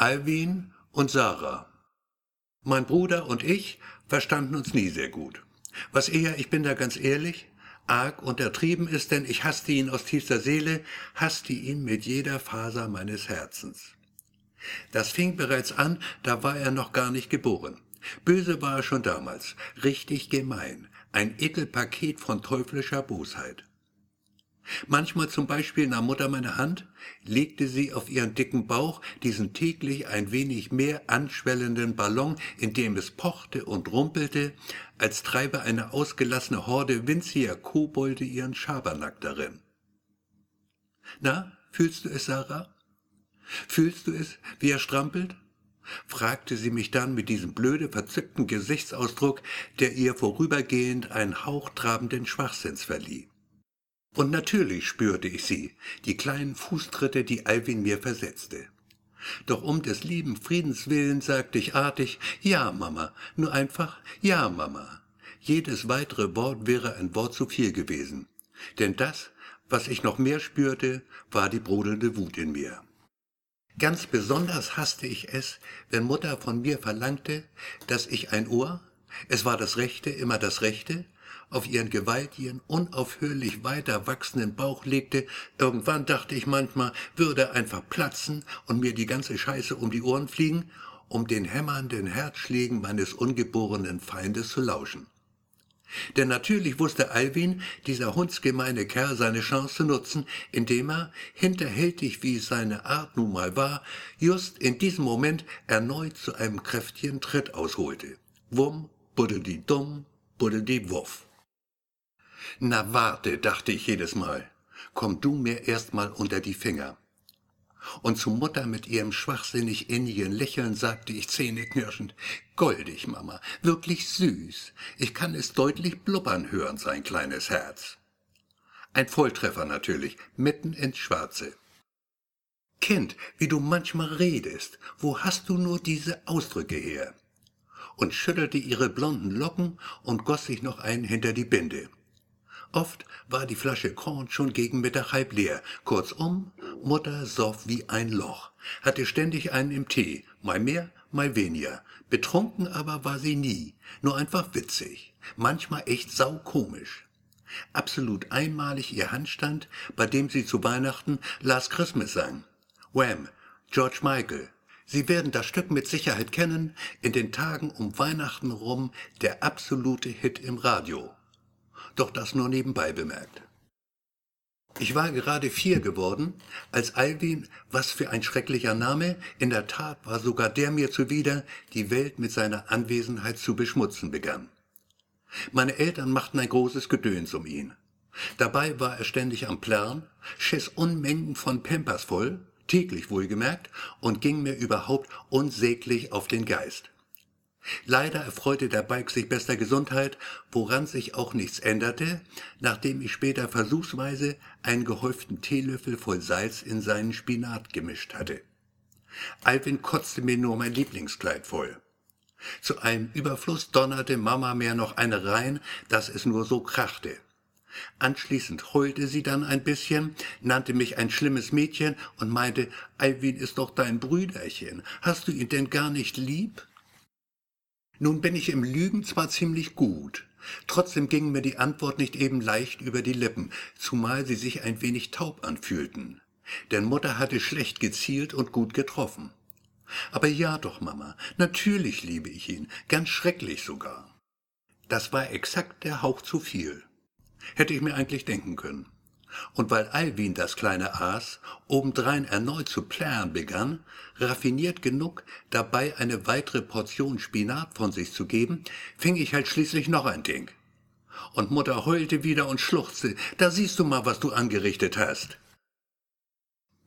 Alwin und Sarah. Mein Bruder und ich verstanden uns nie sehr gut. Was eher, ich bin da ganz ehrlich, arg untertrieben ist, denn ich hasste ihn aus tiefster Seele, hasste ihn mit jeder Faser meines Herzens. Das fing bereits an, da war er noch gar nicht geboren. Böse war er schon damals, richtig gemein, ein Ekelpaket von teuflischer Bosheit. Manchmal zum Beispiel nahm Mutter meine Hand, legte sie auf ihren dicken Bauch, diesen täglich ein wenig mehr anschwellenden Ballon, in dem es pochte und rumpelte, als treibe eine ausgelassene Horde winziger Kobolde ihren Schabernack darin. Na, fühlst du es, Sarah? Fühlst du es, wie er strampelt? fragte sie mich dann mit diesem blöde verzückten Gesichtsausdruck, der ihr vorübergehend einen hauchtrabenden Schwachsinns verlieh. Und natürlich spürte ich sie, die kleinen Fußtritte, die Alwin mir versetzte. Doch um des lieben Friedens willen sagte ich artig, ja, Mama, nur einfach, ja, Mama. Jedes weitere Wort wäre ein Wort zu viel gewesen. Denn das, was ich noch mehr spürte, war die brodelnde Wut in mir. Ganz besonders hasste ich es, wenn Mutter von mir verlangte, dass ich ein Ohr, es war das Rechte, immer das Rechte, auf ihren gewaltigen, unaufhörlich weiter wachsenden Bauch legte, irgendwann dachte ich manchmal, würde einfach platzen und mir die ganze Scheiße um die Ohren fliegen, um den hämmernden Herzschlägen meines ungeborenen Feindes zu lauschen. Denn natürlich wusste Alwin, dieser hundsgemeine Kerl, seine Chance zu nutzen, indem er, hinterhältig wie seine Art nun mal war, just in diesem Moment erneut zu einem kräftigen Tritt ausholte. Wumm, buddeli dumm, buddeli wuff. Na warte, dachte ich jedes Mal, komm du mir erst mal unter die Finger. Und zu Mutter mit ihrem schwachsinnig innigen Lächeln sagte ich zähneknirschend, goldig, Mama, wirklich süß. Ich kann es deutlich blubbern hören, sein kleines Herz. Ein Volltreffer natürlich, mitten ins Schwarze. Kind, wie du manchmal redest, wo hast du nur diese Ausdrücke her? Und schüttelte ihre blonden Locken und goss sich noch einen hinter die Binde. Oft war die Flasche Korn schon gegen Mittag halb leer. Kurzum, Mutter soff wie ein Loch, hatte ständig einen im Tee, mal mehr, mal weniger. Betrunken aber war sie nie, nur einfach witzig, manchmal echt saukomisch. Absolut einmalig ihr Handstand, bei dem sie zu Weihnachten Last Christmas sang. Wham, George Michael. Sie werden das Stück mit Sicherheit kennen, in den Tagen um Weihnachten rum der absolute Hit im Radio doch das nur nebenbei bemerkt. Ich war gerade vier geworden, als Alwin, was für ein schrecklicher Name, in der Tat war sogar der mir zuwider, die Welt mit seiner Anwesenheit zu beschmutzen begann. Meine Eltern machten ein großes Gedöns um ihn. Dabei war er ständig am Plärren, schiss Unmengen von Pampers voll, täglich wohlgemerkt, und ging mir überhaupt unsäglich auf den Geist. Leider erfreute der Balk sich bester Gesundheit, woran sich auch nichts änderte, nachdem ich später versuchsweise einen gehäuften Teelöffel voll Salz in seinen Spinat gemischt hatte. Alvin kotzte mir nur mein Lieblingskleid voll. Zu einem Überfluss donnerte Mama mir noch eine rein, dass es nur so krachte. Anschließend heulte sie dann ein bisschen, nannte mich ein schlimmes Mädchen und meinte, Alvin ist doch dein Brüderchen. Hast du ihn denn gar nicht lieb? Nun bin ich im Lügen zwar ziemlich gut, trotzdem ging mir die Antwort nicht eben leicht über die Lippen, zumal sie sich ein wenig taub anfühlten. Denn Mutter hatte schlecht gezielt und gut getroffen. Aber ja doch, Mama, natürlich liebe ich ihn, ganz schrecklich sogar. Das war exakt der Hauch zu viel. Hätte ich mir eigentlich denken können. Und weil Alwin das kleine Aas obendrein erneut zu plären begann, raffiniert genug, dabei eine weitere Portion Spinat von sich zu geben, fing ich halt schließlich noch ein Ding. Und Mutter heulte wieder und schluchzte, da siehst du mal, was du angerichtet hast.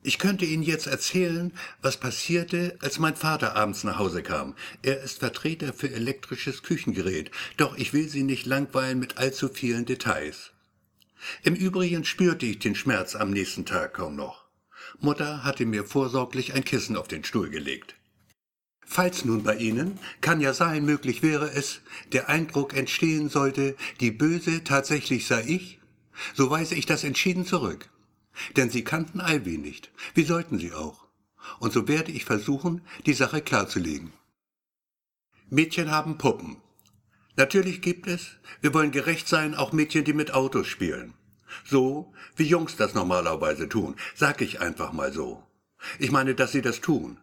Ich könnte Ihnen jetzt erzählen, was passierte, als mein Vater abends nach Hause kam. Er ist Vertreter für elektrisches Küchengerät, doch ich will Sie nicht langweilen mit allzu vielen Details. Im Übrigen spürte ich den Schmerz am nächsten Tag kaum noch. Mutter hatte mir vorsorglich ein Kissen auf den Stuhl gelegt. Falls nun bei Ihnen, kann ja sein, möglich wäre es, der Eindruck entstehen sollte, die Böse tatsächlich sei ich, so weise ich das entschieden zurück. Denn Sie kannten Alwin nicht. Wie sollten Sie auch? Und so werde ich versuchen, die Sache klarzulegen. Mädchen haben Puppen. Natürlich gibt es, wir wollen gerecht sein, auch Mädchen, die mit Autos spielen. So, wie Jungs das normalerweise tun, sag ich einfach mal so. Ich meine, dass sie das tun.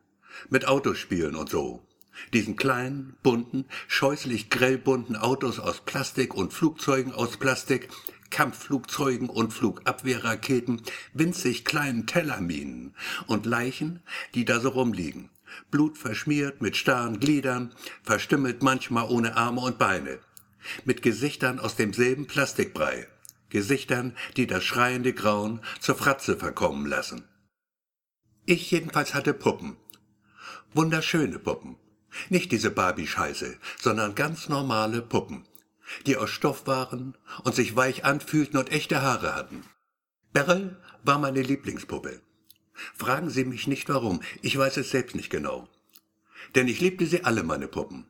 Mit Autos spielen und so. Diesen kleinen, bunten, scheußlich grellbunten Autos aus Plastik und Flugzeugen aus Plastik, Kampfflugzeugen und Flugabwehrraketen, winzig kleinen Tellerminen und Leichen, die da so rumliegen. Blut verschmiert, mit starren Gliedern, verstümmelt manchmal ohne Arme und Beine. Mit Gesichtern aus demselben Plastikbrei. Gesichtern, die das schreiende Grauen zur Fratze verkommen lassen. Ich jedenfalls hatte Puppen. Wunderschöne Puppen. Nicht diese Barbie-Scheiße, sondern ganz normale Puppen, die aus Stoff waren und sich weich anfühlten und echte Haare hatten. Beryl war meine Lieblingspuppe. Fragen Sie mich nicht warum, ich weiß es selbst nicht genau. Denn ich liebte sie alle, meine Puppen.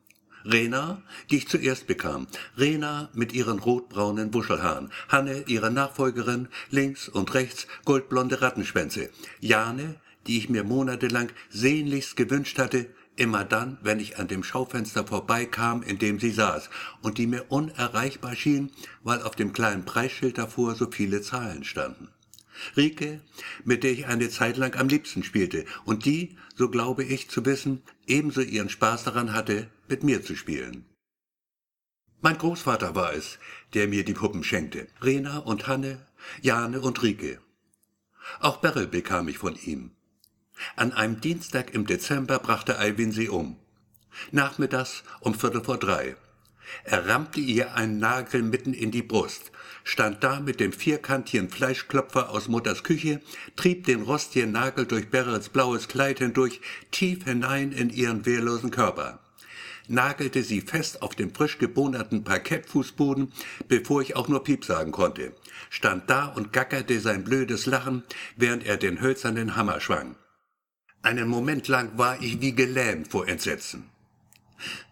Rena, die ich zuerst bekam, Rena mit ihren rotbraunen Wuschelhaaren, Hanne, ihre Nachfolgerin, links und rechts goldblonde Rattenschwänze, Jane, die ich mir monatelang sehnlichst gewünscht hatte, immer dann, wenn ich an dem Schaufenster vorbeikam, in dem sie saß, und die mir unerreichbar schien, weil auf dem kleinen Preisschild davor so viele Zahlen standen. Rike, mit der ich eine Zeit lang am liebsten spielte und die, so glaube ich zu wissen, ebenso ihren Spaß daran hatte, mit mir zu spielen. Mein Großvater war es, der mir die Puppen schenkte. Rena und Hanne, Jane und Rike. Auch Beryl bekam ich von ihm. An einem Dienstag im Dezember brachte Alwin sie um. Nachmittags um Viertel vor drei. Er rammte ihr einen Nagel mitten in die Brust, stand da mit dem vierkantigen Fleischklopfer aus Mutters Küche, trieb den rostigen Nagel durch Beryls blaues Kleid hindurch, tief hinein in ihren wehrlosen Körper nagelte sie fest auf dem frisch gebohnerten Parkettfußboden, bevor ich auch nur Piep sagen konnte, stand da und gackerte sein blödes Lachen, während er den hölzernen Hammer schwang. Einen Moment lang war ich wie gelähmt vor Entsetzen.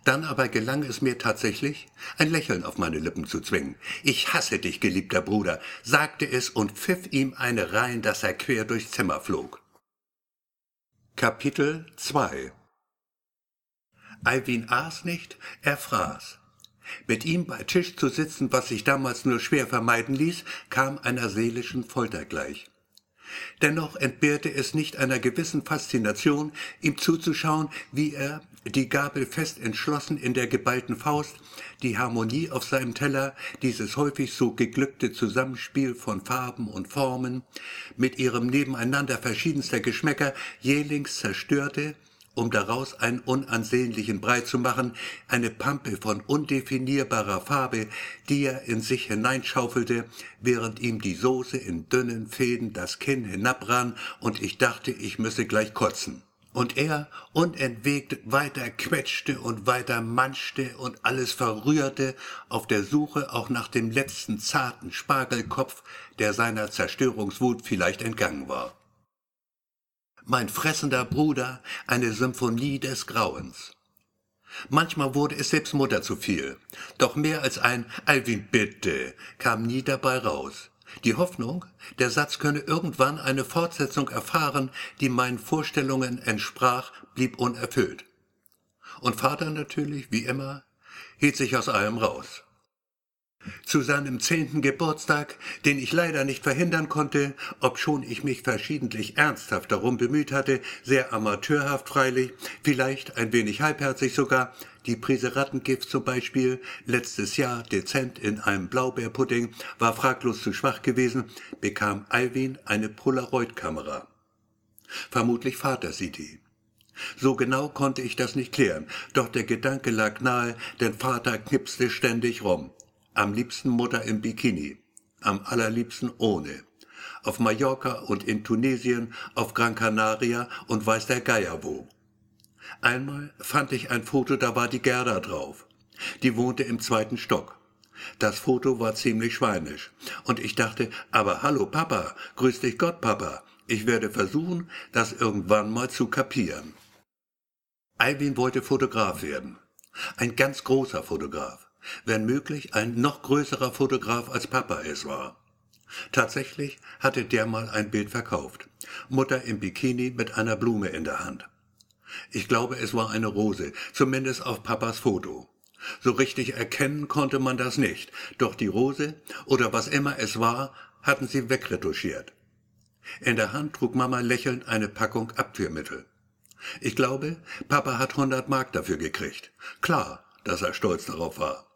Dann aber gelang es mir tatsächlich, ein Lächeln auf meine Lippen zu zwingen. Ich hasse dich, geliebter Bruder, sagte es und pfiff ihm eine rein, dass er quer durchs Zimmer flog. Kapitel 2 Alwin aß nicht, er fraß. Mit ihm bei Tisch zu sitzen, was sich damals nur schwer vermeiden ließ, kam einer seelischen Folter gleich. Dennoch entbehrte es nicht einer gewissen Faszination, ihm zuzuschauen, wie er, die Gabel fest entschlossen in der geballten Faust, die Harmonie auf seinem Teller, dieses häufig so geglückte Zusammenspiel von Farben und Formen, mit ihrem Nebeneinander verschiedenster Geschmäcker jählings zerstörte, um daraus einen unansehnlichen Brei zu machen, eine Pampe von undefinierbarer Farbe, die er in sich hineinschaufelte, während ihm die Soße in dünnen Fäden das Kinn hinabrann und ich dachte, ich müsse gleich kotzen. Und er unentwegt weiter quetschte und weiter manschte und alles verrührte, auf der Suche auch nach dem letzten zarten Spargelkopf, der seiner Zerstörungswut vielleicht entgangen war mein fressender Bruder, eine Symphonie des Grauens. Manchmal wurde es selbst Mutter zu viel, doch mehr als ein Alwin bitte kam nie dabei raus. Die Hoffnung, der Satz könne irgendwann eine Fortsetzung erfahren, die meinen Vorstellungen entsprach, blieb unerfüllt. Und Vater natürlich, wie immer, hielt sich aus allem raus. Zu seinem zehnten Geburtstag, den ich leider nicht verhindern konnte, obschon ich mich verschiedentlich ernsthaft darum bemüht hatte, sehr amateurhaft freilich, vielleicht ein wenig halbherzig sogar, die Prise Rattengift zum Beispiel, letztes Jahr dezent in einem Blaubeerpudding, war fraglos zu schwach gewesen, bekam Alwin eine Polaroid-Kamera. Vermutlich Vater sie die. So genau konnte ich das nicht klären, doch der Gedanke lag nahe, denn Vater knipste ständig rum. Am liebsten Mutter im Bikini, am allerliebsten ohne. Auf Mallorca und in Tunesien, auf Gran Canaria und weiß der Geier wo. Einmal fand ich ein Foto, da war die Gerda drauf. Die wohnte im zweiten Stock. Das Foto war ziemlich schweinisch. Und ich dachte, aber hallo Papa, grüß dich Gott Papa. Ich werde versuchen, das irgendwann mal zu kapieren. Alvin wollte Fotograf werden. Ein ganz großer Fotograf wenn möglich ein noch größerer Fotograf als Papa es war. Tatsächlich hatte der mal ein Bild verkauft. Mutter im Bikini mit einer Blume in der Hand. Ich glaube, es war eine Rose, zumindest auf Papas Foto. So richtig erkennen konnte man das nicht, doch die Rose oder was immer es war, hatten sie wegretuschiert. In der Hand trug Mama lächelnd eine Packung Abführmittel. Ich glaube, Papa hat 100 Mark dafür gekriegt. Klar, dass er stolz darauf war.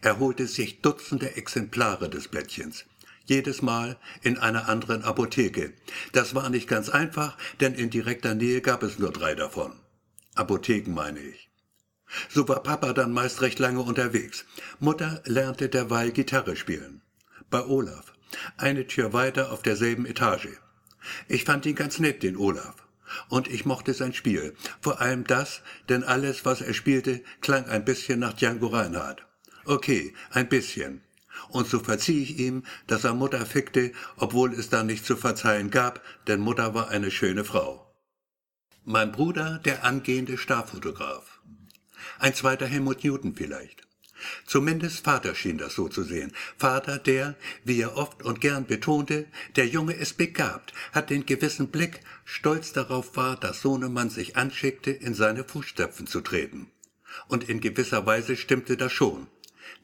Er holte sich Dutzende Exemplare des Blättchens. Jedes Mal in einer anderen Apotheke. Das war nicht ganz einfach, denn in direkter Nähe gab es nur drei davon. Apotheken meine ich. So war Papa dann meist recht lange unterwegs. Mutter lernte derweil Gitarre spielen. Bei Olaf. Eine Tür weiter auf derselben Etage. Ich fand ihn ganz nett, den Olaf. Und ich mochte sein Spiel. Vor allem das, denn alles, was er spielte, klang ein bisschen nach Django Reinhardt. Okay, ein bisschen. Und so verzieh ich ihm, dass er Mutter fickte, obwohl es da nichts zu verzeihen gab, denn Mutter war eine schöne Frau. Mein Bruder, der angehende Starfotograf. Ein zweiter Helmut Newton vielleicht. Zumindest Vater schien das so zu sehen. Vater, der, wie er oft und gern betonte, der Junge ist begabt, hat den gewissen Blick, stolz darauf war, dass Sohnemann sich anschickte, in seine Fußstapfen zu treten. Und in gewisser Weise stimmte das schon.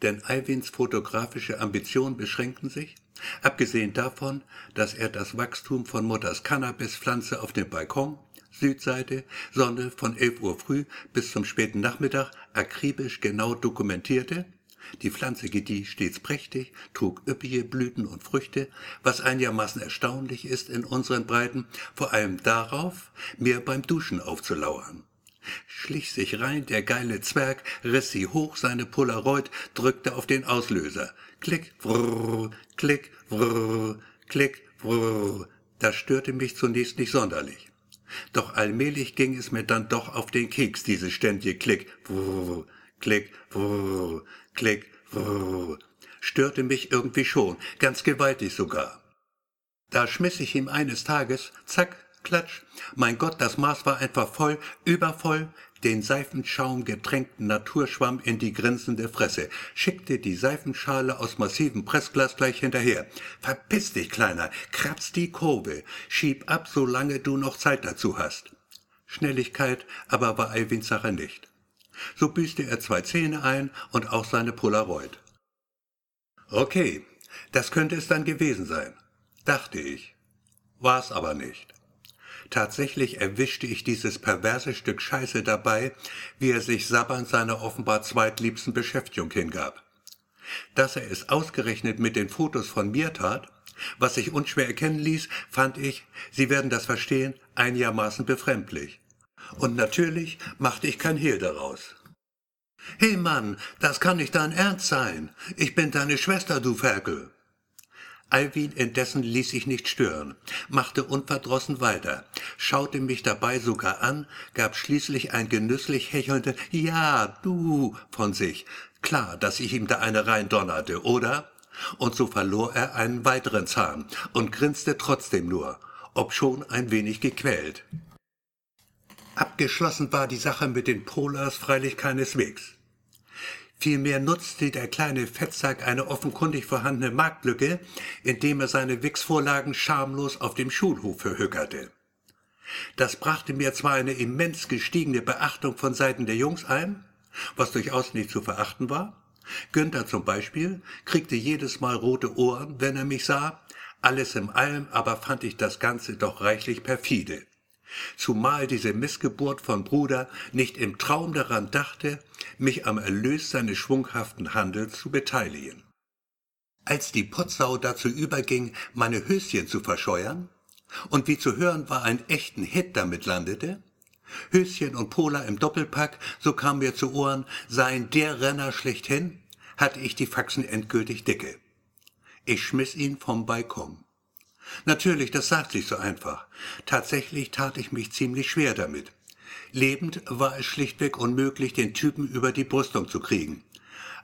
Denn Alwins fotografische Ambitionen beschränkten sich, abgesehen davon, dass er das Wachstum von Mutters Cannabispflanze auf dem Balkon Südseite, Sonne von 11 Uhr früh bis zum späten Nachmittag akribisch genau dokumentierte. Die Pflanze gedieh stets prächtig, trug üppige Blüten und Früchte, was einigermaßen erstaunlich ist in unseren Breiten, vor allem darauf, mir beim Duschen aufzulauern. Schlich sich rein, der geile Zwerg, riss sie hoch, seine Polaroid, drückte auf den Auslöser. Klick, vrrr, klick, vrrr, klick, vrrr. Das störte mich zunächst nicht sonderlich. Doch allmählich ging es mir dann doch auf den Keks, diese ständige Klick, brrr, Klick, brrr, Klick, brrr, störte mich irgendwie schon, ganz gewaltig sogar. Da schmiss ich ihm eines Tages, zack, klatsch, mein Gott, das Maß war einfach voll, übervoll, den Seifenschaum getränkten Naturschwamm in die grinsende Fresse, schickte die Seifenschale aus massivem Pressglas gleich hinterher. Verpiss dich, Kleiner, kratz die Kurve, schieb ab, solange du noch Zeit dazu hast. Schnelligkeit aber war Eiwins Sache nicht. So büßte er zwei Zähne ein und auch seine Polaroid. Okay, das könnte es dann gewesen sein, dachte ich. War's aber nicht. Tatsächlich erwischte ich dieses perverse Stück Scheiße dabei, wie er sich sabbernd seiner offenbar zweitliebsten Beschäftigung hingab. Dass er es ausgerechnet mit den Fotos von mir tat, was sich unschwer erkennen ließ, fand ich, Sie werden das verstehen, einigermaßen befremdlich. Und natürlich machte ich kein Hehl daraus. Hey Mann, das kann nicht dein Ernst sein. Ich bin deine Schwester, du Ferkel. Alwin indessen ließ sich nicht stören, machte unverdrossen weiter, schaute mich dabei sogar an, gab schließlich ein genüsslich hechelndes Ja, du von sich. Klar, dass ich ihm da eine reindonnerte, oder? Und so verlor er einen weiteren Zahn und grinste trotzdem nur, obschon ein wenig gequält. Abgeschlossen war die Sache mit den Polars freilich keineswegs. Vielmehr nutzte der kleine Fettsack eine offenkundig vorhandene Marktlücke, indem er seine Wichsvorlagen schamlos auf dem Schulhof verhökerte. Das brachte mir zwar eine immens gestiegene Beachtung von Seiten der Jungs ein, was durchaus nicht zu verachten war. Günther zum Beispiel kriegte jedes Mal rote Ohren, wenn er mich sah. Alles im allem aber fand ich das Ganze doch reichlich perfide zumal diese Missgeburt von Bruder nicht im Traum daran dachte, mich am Erlös seines schwunghaften Handels zu beteiligen. Als die Potsau dazu überging, meine Höschen zu verscheuern, und wie zu hören war, ein echten Hit damit landete, Höschen und Pola im Doppelpack, so kam mir zu Ohren, seien der Renner schlechthin, hatte ich die Faxen endgültig dicke. Ich schmiss ihn vom Balkon. Natürlich, das sagt sich so einfach. Tatsächlich tat ich mich ziemlich schwer damit. Lebend war es schlichtweg unmöglich, den Typen über die Brüstung zu kriegen.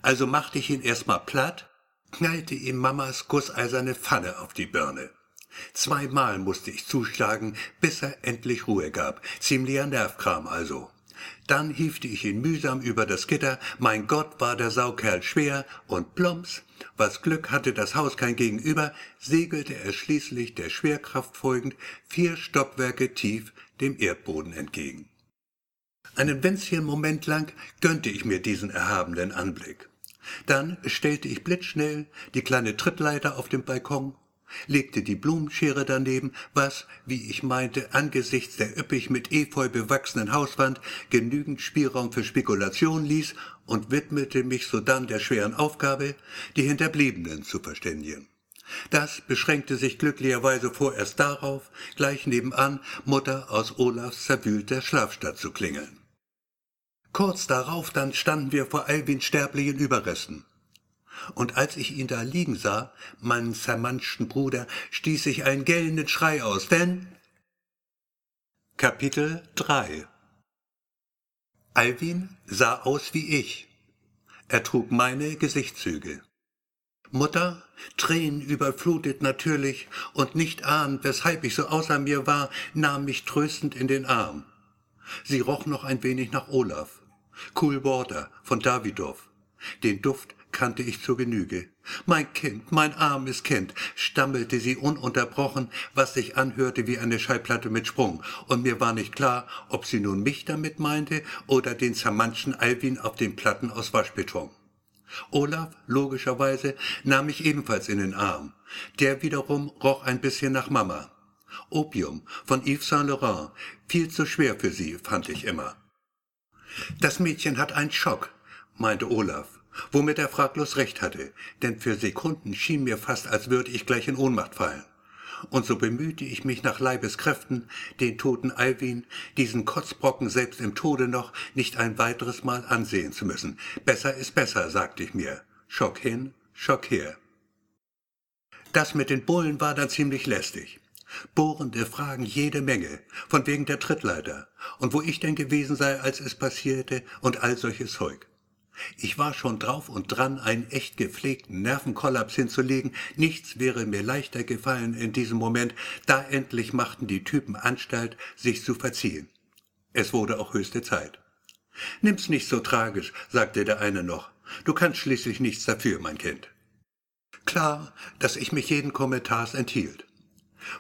Also machte ich ihn erstmal platt, knallte ihm Mamas gusseiserne Pfanne auf die Birne. Zweimal musste ich zuschlagen, bis er endlich Ruhe gab. Ziemlicher Nervkram also. Dann hiefte ich ihn mühsam über das Gitter, mein Gott war der Saukerl schwer, und plumps, was Glück hatte das Haus kein Gegenüber, segelte er schließlich der Schwerkraft folgend vier Stockwerke tief dem Erdboden entgegen. Einen winzigen Moment lang gönnte ich mir diesen erhabenen Anblick. Dann stellte ich blitzschnell die kleine Trittleiter auf dem Balkon legte die Blumenschere daneben, was, wie ich meinte, angesichts der üppig mit Efeu bewachsenen Hauswand genügend Spielraum für Spekulation ließ und widmete mich sodann der schweren Aufgabe, die Hinterbliebenen zu verständigen. Das beschränkte sich glücklicherweise vorerst darauf, gleich nebenan Mutter aus Olafs zerwühlter Schlafstadt zu klingeln. Kurz darauf dann standen wir vor Alwins sterblichen Überresten und als ich ihn da liegen sah, meinen zermanschten Bruder, stieß ich einen gellenden Schrei aus, denn Kapitel 3 Alwin sah aus wie ich. Er trug meine Gesichtszüge. Mutter, Tränen überflutet natürlich und nicht ahnend, weshalb ich so außer mir war, nahm mich tröstend in den Arm. Sie roch noch ein wenig nach Olaf. Cool Water von Davidoff. Den Duft kannte ich zur Genüge. Mein Kind, mein armes Kind, stammelte sie ununterbrochen, was sich anhörte wie eine Schallplatte mit Sprung, und mir war nicht klar, ob sie nun mich damit meinte oder den zermanschten Alwin auf den Platten aus Waschbeton. Olaf, logischerweise, nahm mich ebenfalls in den Arm. Der wiederum roch ein bisschen nach Mama. Opium von Yves Saint Laurent, viel zu schwer für sie, fand ich immer. Das Mädchen hat einen Schock, meinte Olaf womit er fraglos recht hatte, denn für Sekunden schien mir fast, als würde ich gleich in Ohnmacht fallen. Und so bemühte ich mich nach Leibeskräften, den toten Alwin, diesen Kotzbrocken selbst im Tode noch, nicht ein weiteres Mal ansehen zu müssen. Besser ist besser, sagte ich mir. Schock hin, Schock her. Das mit den Bullen war dann ziemlich lästig. Bohrende Fragen jede Menge, von wegen der Trittleiter und wo ich denn gewesen sei, als es passierte und all solches Zeug. Ich war schon drauf und dran, einen echt gepflegten Nervenkollaps hinzulegen. Nichts wäre mir leichter gefallen in diesem Moment. Da endlich machten die Typen Anstalt, sich zu verziehen. Es wurde auch höchste Zeit. Nimm's nicht so tragisch, sagte der eine noch. Du kannst schließlich nichts dafür, mein Kind. Klar, dass ich mich jeden Kommentars enthielt.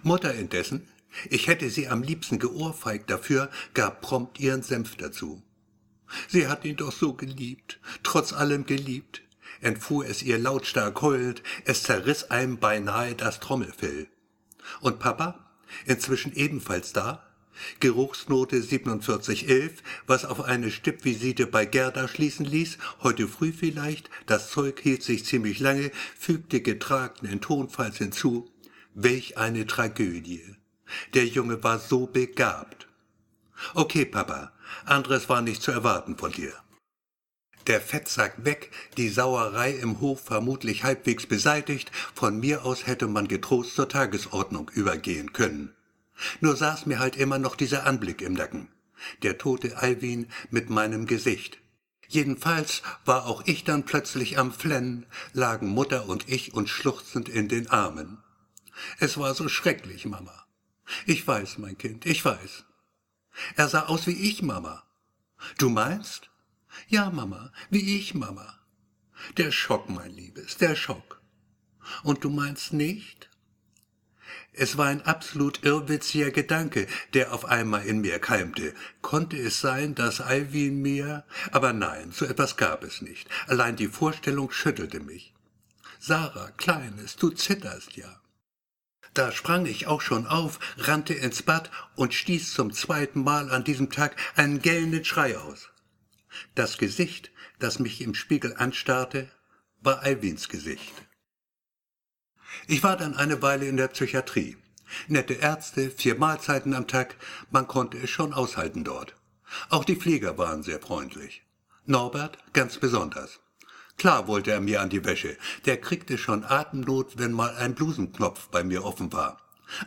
Mutter indessen, ich hätte sie am liebsten geohrfeigt dafür, gab prompt ihren Senf dazu. Sie hat ihn doch so geliebt, trotz allem geliebt, entfuhr es ihr lautstark heulend, es zerriss einem beinahe das Trommelfell. Und Papa, inzwischen ebenfalls da, Geruchsnote 4711, was auf eine Stippvisite bei Gerda schließen ließ, heute früh vielleicht, das Zeug hielt sich ziemlich lange, fügte getragenen Tonfalls hinzu. Welch eine Tragödie. Der Junge war so begabt. Okay, Papa, anderes war nicht zu erwarten von dir. Der Fettsack weg, die Sauerei im Hof vermutlich halbwegs beseitigt, von mir aus hätte man getrost zur Tagesordnung übergehen können. Nur saß mir halt immer noch dieser Anblick im Nacken. Der tote Alwin mit meinem Gesicht. Jedenfalls war auch ich dann plötzlich am Flennen, lagen Mutter und ich uns schluchzend in den Armen. Es war so schrecklich, Mama. Ich weiß, mein Kind, ich weiß. Er sah aus wie ich, Mama. Du meinst? Ja, Mama, wie ich, Mama. Der Schock, mein Liebes, der Schock. Und du meinst nicht? Es war ein absolut irrwitziger Gedanke, der auf einmal in mir keimte. Konnte es sein, dass Alvin mir... Aber nein, so etwas gab es nicht. Allein die Vorstellung schüttelte mich. Sarah, Kleines, du zitterst ja. Da sprang ich auch schon auf, rannte ins Bad und stieß zum zweiten Mal an diesem Tag einen gellenden Schrei aus. Das Gesicht, das mich im Spiegel anstarrte, war Alwins Gesicht. Ich war dann eine Weile in der Psychiatrie. Nette Ärzte, vier Mahlzeiten am Tag, man konnte es schon aushalten dort. Auch die Pfleger waren sehr freundlich. Norbert ganz besonders. Klar wollte er mir an die Wäsche. Der kriegte schon Atemnot, wenn mal ein Blusenknopf bei mir offen war.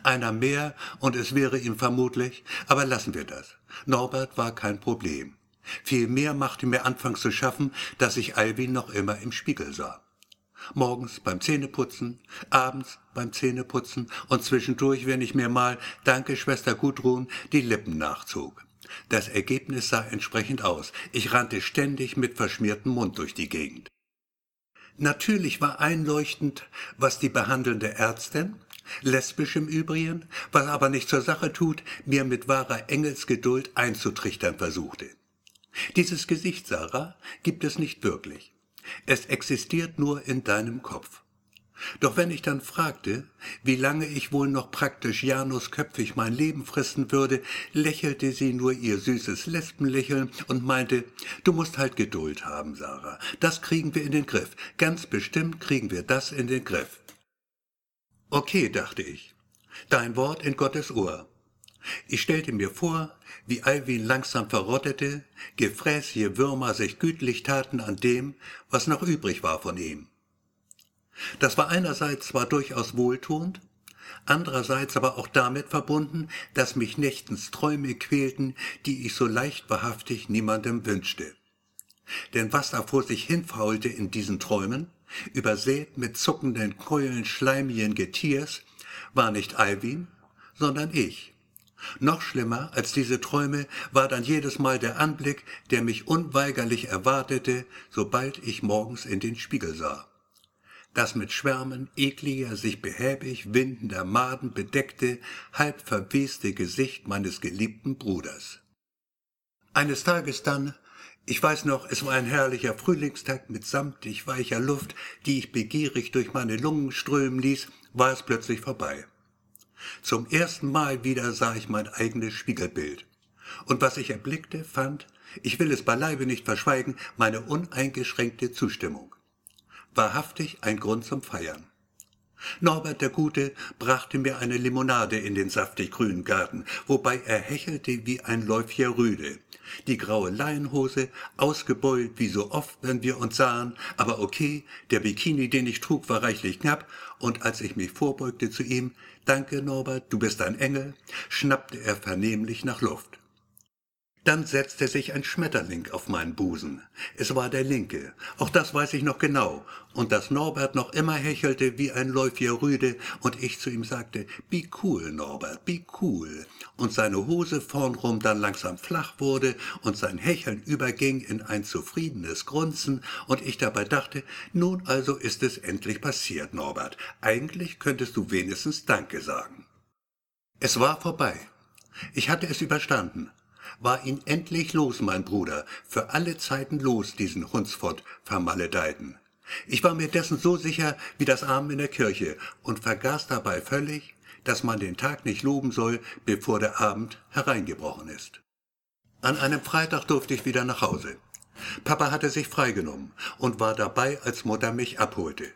Einer mehr und es wäre ihm vermutlich, aber lassen wir das. Norbert war kein Problem. Vielmehr machte mir anfangs zu schaffen, dass ich Alwin noch immer im Spiegel sah. Morgens beim Zähneputzen, abends beim Zähneputzen und zwischendurch, wenn ich mir mal, danke Schwester Gudrun, die Lippen nachzog. Das Ergebnis sah entsprechend aus. Ich rannte ständig mit verschmiertem Mund durch die Gegend. Natürlich war einleuchtend, was die behandelnde Ärztin, lesbisch im Übrigen, was aber nicht zur Sache tut, mir mit wahrer Engelsgeduld einzutrichtern versuchte. Dieses Gesicht, Sarah, gibt es nicht wirklich. Es existiert nur in deinem Kopf. Doch wenn ich dann fragte, wie lange ich wohl noch praktisch janusköpfig mein Leben fristen würde, lächelte sie nur ihr süßes Lesbenlächeln und meinte, du musst halt Geduld haben, Sarah. Das kriegen wir in den Griff. Ganz bestimmt kriegen wir das in den Griff. Okay, dachte ich. Dein Wort in Gottes Ohr. Ich stellte mir vor, wie Alwin langsam verrottete, gefräßige Würmer sich gütlich taten an dem, was noch übrig war von ihm. Das war einerseits zwar durchaus wohltuend, andererseits aber auch damit verbunden, dass mich nächtens Träume quälten, die ich so leicht wahrhaftig niemandem wünschte. Denn was da vor sich hinfaulte in diesen Träumen, übersät mit zuckenden Keulen schleimigen Getiers, war nicht Alwin, sondern ich. Noch schlimmer als diese Träume war dann jedes Mal der Anblick, der mich unweigerlich erwartete, sobald ich morgens in den Spiegel sah das mit Schwärmen ekliger, sich behäbig windender Maden bedeckte, halb verweste Gesicht meines geliebten Bruders. Eines Tages dann, ich weiß noch, es war ein herrlicher Frühlingstag mit samtig weicher Luft, die ich begierig durch meine Lungen strömen ließ, war es plötzlich vorbei. Zum ersten Mal wieder sah ich mein eigenes Spiegelbild. Und was ich erblickte, fand, ich will es beileibe nicht verschweigen, meine uneingeschränkte Zustimmung wahrhaftig ein Grund zum Feiern. Norbert der Gute brachte mir eine Limonade in den saftig grünen Garten, wobei er hechelte wie ein Läufiger Rüde. Die graue Leinhose, ausgebeult wie so oft, wenn wir uns sahen, aber okay, der Bikini, den ich trug, war reichlich knapp, und als ich mich vorbeugte zu ihm, Danke, Norbert, du bist ein Engel, schnappte er vernehmlich nach Luft. Dann setzte sich ein Schmetterling auf meinen Busen. Es war der linke, auch das weiß ich noch genau, und dass Norbert noch immer hechelte wie ein Läufiger Rüde und ich zu ihm sagte, be cool, Norbert, be cool, und seine Hose vornrum dann langsam flach wurde und sein Hecheln überging in ein zufriedenes Grunzen und ich dabei dachte, nun also ist es endlich passiert, Norbert, eigentlich könntest du wenigstens Danke sagen. Es war vorbei. Ich hatte es überstanden war ihn endlich los, mein Bruder, für alle Zeiten los, diesen Hunsfott vermaledeiten. Ich war mir dessen so sicher wie das Arm in der Kirche und vergaß dabei völlig, dass man den Tag nicht loben soll, bevor der Abend hereingebrochen ist. An einem Freitag durfte ich wieder nach Hause. Papa hatte sich freigenommen und war dabei, als Mutter mich abholte.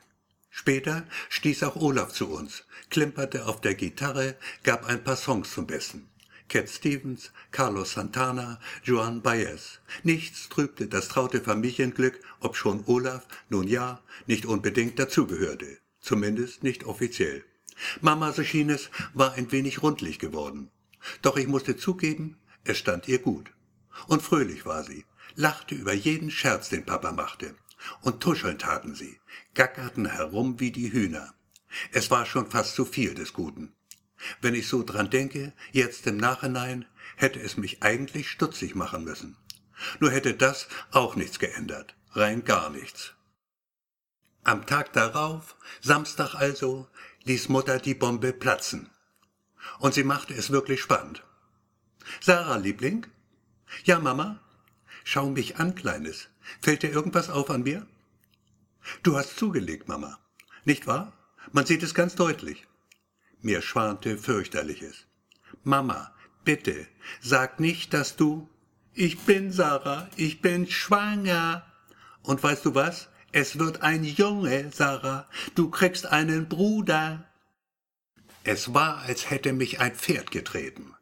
Später stieß auch Olaf zu uns, klimperte auf der Gitarre, gab ein paar Songs zum Besten. Cat Stevens, Carlos Santana, Joan Baez. Nichts trübte das traute Familienglück, ob schon Olaf, nun ja, nicht unbedingt dazugehörte. Zumindest nicht offiziell. Mama, so schien es, war ein wenig rundlich geworden. Doch ich musste zugeben, es stand ihr gut. Und fröhlich war sie, lachte über jeden Scherz, den Papa machte. Und tuscheln taten sie, gackerten herum wie die Hühner. Es war schon fast zu viel des Guten. Wenn ich so dran denke, jetzt im Nachhinein, hätte es mich eigentlich stutzig machen müssen. Nur hätte das auch nichts geändert, rein gar nichts. Am Tag darauf, Samstag also, ließ Mutter die Bombe platzen. Und sie machte es wirklich spannend. Sarah, Liebling? Ja, Mama? Schau mich an, Kleines. Fällt dir irgendwas auf an mir? Du hast zugelegt, Mama. Nicht wahr? Man sieht es ganz deutlich. Mir schwante fürchterliches. Mama, bitte, sag nicht, dass du... Ich bin Sarah, ich bin schwanger. Und weißt du was? Es wird ein Junge, Sarah. Du kriegst einen Bruder. Es war, als hätte mich ein Pferd getreten.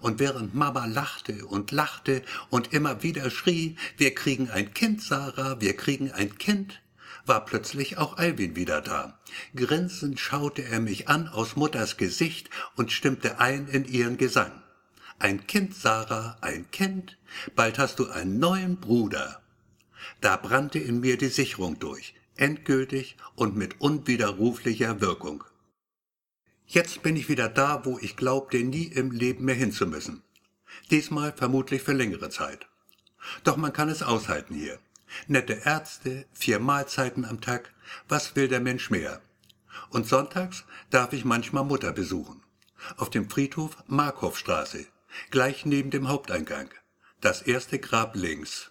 Und während Mama lachte und lachte und immer wieder schrie, wir kriegen ein Kind, Sarah, wir kriegen ein Kind, war plötzlich auch Alwin wieder da. Grinsend schaute er mich an aus Mutters Gesicht und stimmte ein in ihren Gesang. Ein Kind, Sarah, ein Kind, bald hast du einen neuen Bruder. Da brannte in mir die Sicherung durch, endgültig und mit unwiderruflicher Wirkung. Jetzt bin ich wieder da, wo ich glaubte, nie im Leben mehr hinzumüssen. Diesmal vermutlich für längere Zeit. Doch man kann es aushalten hier. Nette Ärzte, vier Mahlzeiten am Tag, was will der Mensch mehr? Und sonntags darf ich manchmal Mutter besuchen. Auf dem Friedhof Markowstraße, gleich neben dem Haupteingang. Das erste Grab links.